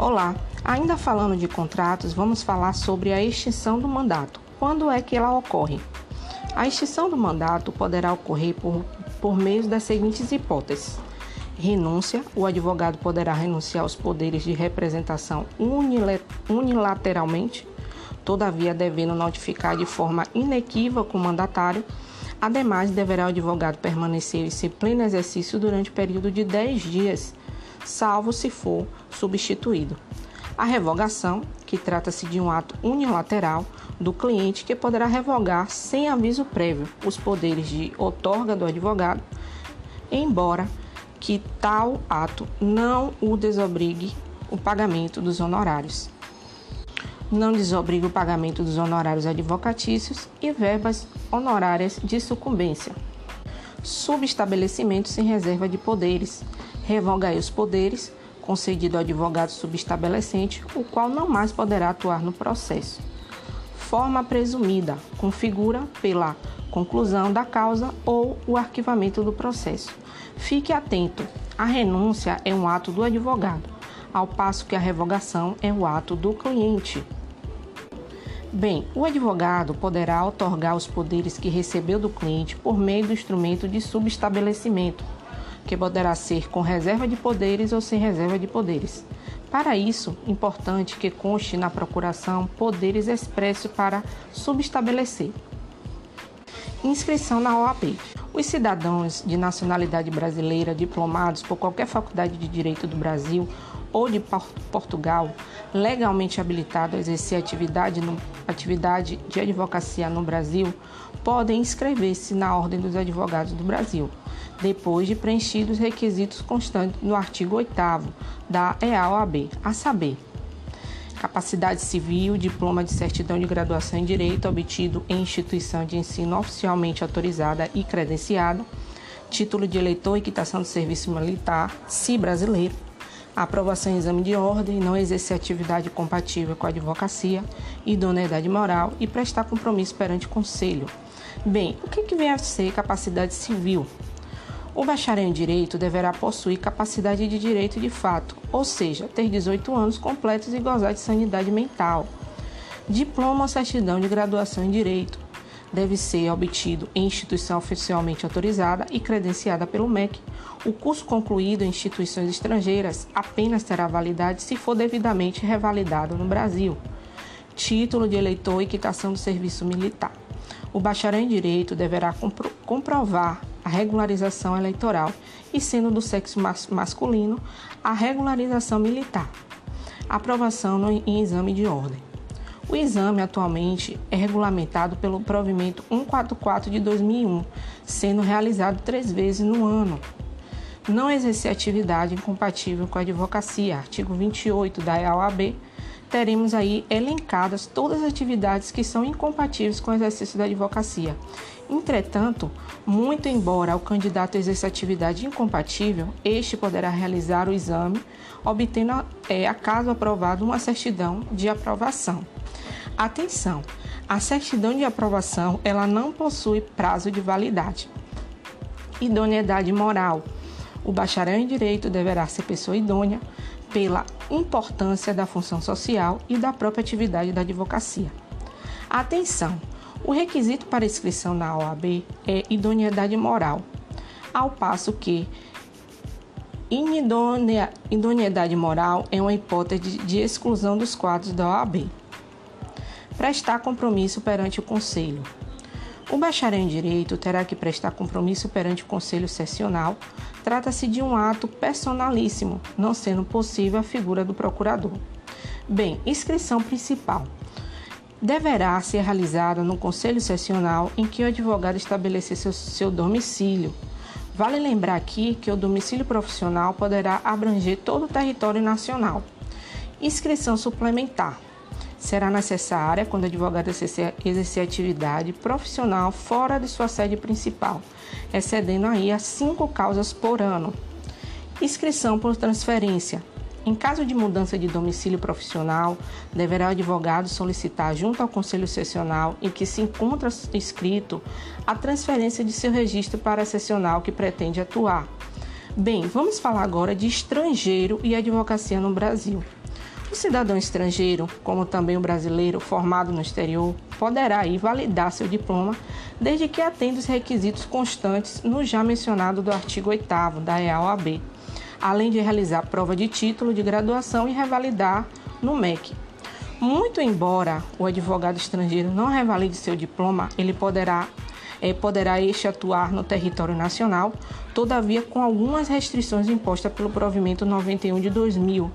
Olá, ainda falando de contratos, vamos falar sobre a extinção do mandato. Quando é que ela ocorre? A extinção do mandato poderá ocorrer por, por meio das seguintes hipóteses: renúncia, o advogado poderá renunciar aos poderes de representação unilateralmente, todavia devendo notificar de forma inequívoca o mandatário. Ademais, deverá o advogado permanecer em pleno exercício durante o período de 10 dias salvo se for substituído. A revogação, que trata-se de um ato unilateral do cliente que poderá revogar sem aviso prévio os poderes de outorga do advogado, embora que tal ato não o desobrigue o pagamento dos honorários. Não desobriga o pagamento dos honorários advocatícios e verbas honorárias de sucumbência. Subestabelecimento sem reserva de poderes, revoga os poderes concedido ao advogado subestabelecente, o qual não mais poderá atuar no processo. Forma presumida configura pela conclusão da causa ou o arquivamento do processo. Fique atento: a renúncia é um ato do advogado, ao passo que a revogação é o ato do cliente. Bem, o advogado poderá otorgar os poderes que recebeu do cliente por meio do instrumento de subestabelecimento que poderá ser com reserva de poderes ou sem reserva de poderes. Para isso, importante que conste na procuração poderes expressos para subestabelecer. Inscrição na OAB. Os cidadãos de nacionalidade brasileira diplomados por qualquer faculdade de direito do Brasil ou de Portugal, legalmente habilitados a exercer atividade, no, atividade de advocacia no Brasil, podem inscrever-se na Ordem dos Advogados do Brasil depois de preenchidos os requisitos constantes no artigo 8 da EAOAB, a saber, capacidade civil, diploma de certidão de graduação em Direito obtido em instituição de ensino oficialmente autorizada e credenciada, título de eleitor e quitação do serviço militar, se brasileiro, aprovação em exame de ordem, não exercer atividade compatível com a advocacia, idoneidade moral e prestar compromisso perante o conselho. Bem, o que, que vem a ser capacidade civil? O bacharel em direito deverá possuir capacidade de direito de fato, ou seja, ter 18 anos completos e gozar de sanidade mental. Diploma ou certidão de graduação em direito deve ser obtido em instituição oficialmente autorizada e credenciada pelo MEC. O curso concluído em instituições estrangeiras apenas terá validade se for devidamente revalidado no Brasil. Título de eleitor e quitação do serviço militar. O bacharel em direito deverá compro comprovar a regularização eleitoral e, sendo do sexo mas masculino, a regularização militar. Aprovação no, em exame de ordem. O exame atualmente é regulamentado pelo provimento 144 de 2001, sendo realizado três vezes no ano. Não exercer atividade incompatível com a advocacia, artigo 28 da EAOAB, teremos aí elencadas todas as atividades que são incompatíveis com o exercício da advocacia. Entretanto, muito embora o candidato exerça atividade incompatível, este poderá realizar o exame, obtendo, é, a caso aprovado, uma certidão de aprovação. Atenção! A certidão de aprovação ela não possui prazo de validade. Idoneidade moral. O bacharel em direito deverá ser pessoa idônea, pela importância da função social e da própria atividade da advocacia. Atenção! O requisito para inscrição na OAB é idoneidade moral, ao passo que idoneidade moral é uma hipótese de exclusão dos quadros da OAB. Prestar compromisso perante o Conselho. O bacharel em Direito terá que prestar compromisso perante o Conselho Sessional. Trata-se de um ato personalíssimo, não sendo possível a figura do procurador. Bem, inscrição principal. Deverá ser realizada no Conselho Sessional em que o advogado estabelecer seu, seu domicílio. Vale lembrar aqui que o domicílio profissional poderá abranger todo o território nacional. Inscrição suplementar será necessária quando o advogado exercer, atividade profissional fora de sua sede principal, excedendo aí a cinco causas por ano. Inscrição por transferência. Em caso de mudança de domicílio profissional, deverá o advogado solicitar junto ao Conselho Sessional em que se encontra inscrito a transferência de seu registro para a sessional que pretende atuar. Bem, vamos falar agora de estrangeiro e advocacia no Brasil. O cidadão estrangeiro, como também o brasileiro formado no exterior, poderá aí validar seu diploma desde que atenda os requisitos constantes no já mencionado do artigo 8 da EAOAB, além de realizar prova de título de graduação e revalidar no MEC. Muito embora o advogado estrangeiro não revalide seu diploma, ele poderá é, poderá este atuar no território nacional, todavia com algumas restrições impostas pelo provimento 91 de 2000,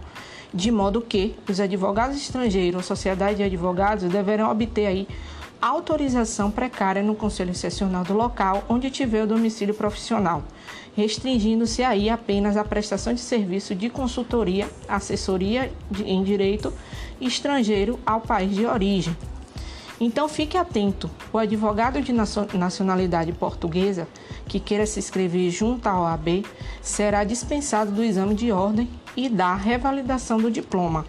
de modo que os advogados estrangeiros ou sociedade de advogados deverão obter aí autorização precária no Conselho Sessional do local onde tiver o domicílio profissional, restringindo-se aí apenas a prestação de serviço de consultoria, assessoria em direito estrangeiro ao país de origem. Então fique atento: o advogado de nacionalidade portuguesa que queira se inscrever junto à OAB será dispensado do exame de ordem e da revalidação do diploma.